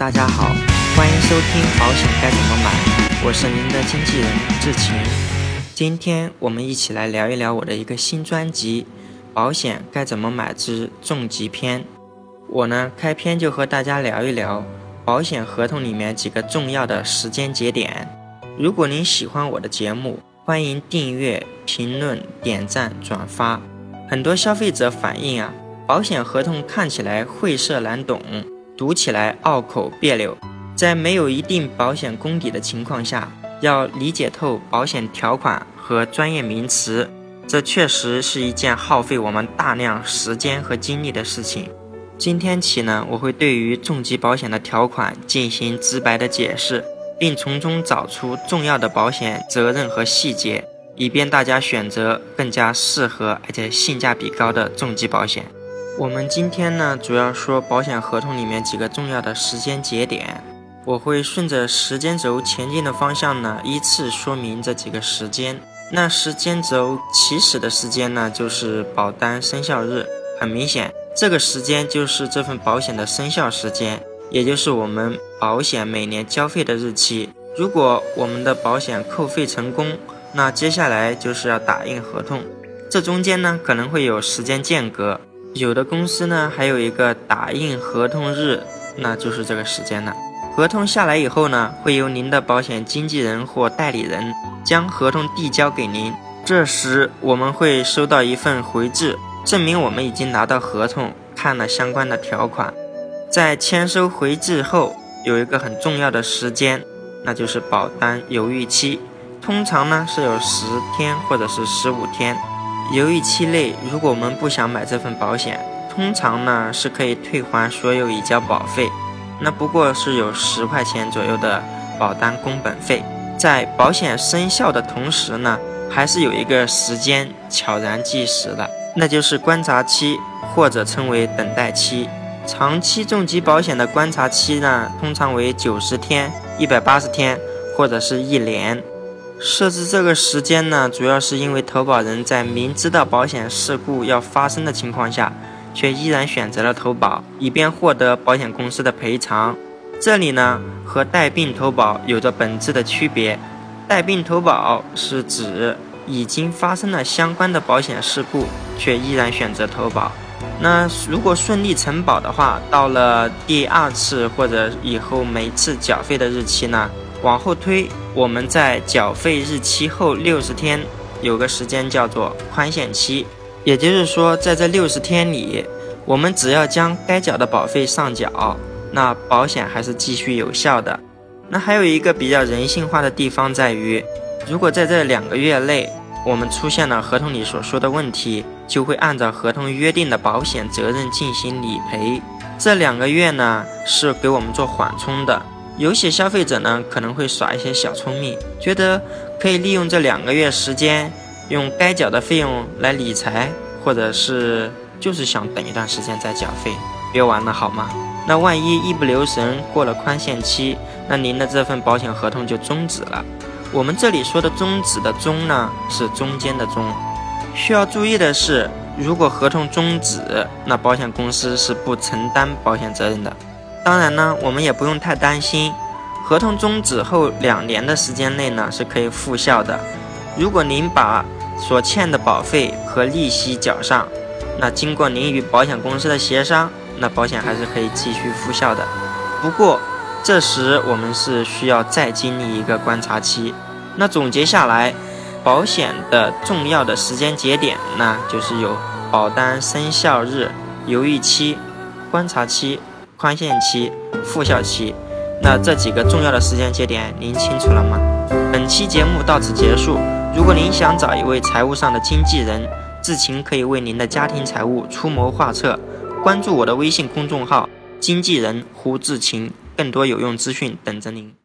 大家好，欢迎收听保险该怎么买，我是您的经纪人志晴。今天我们一起来聊一聊我的一个新专辑《保险该怎么买之重疾篇》。我呢开篇就和大家聊一聊保险合同里面几个重要的时间节点。如果您喜欢我的节目，欢迎订阅、评论、点赞、转发。很多消费者反映啊，保险合同看起来晦涩难懂。读起来拗口别扭，在没有一定保险功底的情况下，要理解透保险条款和专业名词，这确实是一件耗费我们大量时间和精力的事情。今天起呢，我会对于重疾保险的条款进行直白的解释，并从中找出重要的保险责任和细节，以便大家选择更加适合而且性价比高的重疾保险。我们今天呢，主要说保险合同里面几个重要的时间节点，我会顺着时间轴前进的方向呢，依次说明这几个时间。那时间轴起始的时间呢，就是保单生效日。很明显，这个时间就是这份保险的生效时间，也就是我们保险每年交费的日期。如果我们的保险扣费成功，那接下来就是要打印合同，这中间呢可能会有时间间隔。有的公司呢，还有一个打印合同日，那就是这个时间了。合同下来以后呢，会由您的保险经纪人或代理人将合同递交给您。这时我们会收到一份回执，证明我们已经拿到合同，看了相关的条款。在签收回执后，有一个很重要的时间，那就是保单犹豫期，通常呢是有十天或者是十五天。犹豫期内，如果我们不想买这份保险，通常呢是可以退还所有已交保费，那不过是有十块钱左右的保单工本费。在保险生效的同时呢，还是有一个时间悄然计时的，那就是观察期或者称为等待期。长期重疾保险的观察期呢，通常为九十天、一百八十天或者是一年。设置这个时间呢，主要是因为投保人在明知道保险事故要发生的情况下，却依然选择了投保，以便获得保险公司的赔偿。这里呢，和带病投保有着本质的区别。带病投保是指已经发生了相关的保险事故，却依然选择投保。那如果顺利承保的话，到了第二次或者以后每次缴费的日期呢？往后推，我们在缴费日期后六十天有个时间叫做宽限期，也就是说，在这六十天里，我们只要将该缴的保费上缴，那保险还是继续有效的。那还有一个比较人性化的地方在于，如果在这两个月内我们出现了合同里所说的问题，就会按照合同约定的保险责任进行理赔。这两个月呢，是给我们做缓冲的。有些消费者呢可能会耍一些小聪明，觉得可以利用这两个月时间，用该缴的费用来理财，或者是就是想等一段时间再缴费，别玩了好吗？那万一一不留神过了宽限期，那您的这份保险合同就终止了。我们这里说的终止的终呢，是中间的终。需要注意的是，如果合同终止，那保险公司是不承担保险责任的。当然呢，我们也不用太担心，合同终止后两年的时间内呢是可以复效的。如果您把所欠的保费和利息缴上，那经过您与保险公司的协商，那保险还是可以继续复效的。不过这时我们是需要再经历一个观察期。那总结下来，保险的重要的时间节点呢，就是有保单生效日、犹豫期、观察期。宽限期、复效期，那这几个重要的时间节点，您清楚了吗？本期节目到此结束。如果您想找一位财务上的经纪人，智勤可以为您的家庭财务出谋划策。关注我的微信公众号“经纪人胡志勤”，更多有用资讯等着您。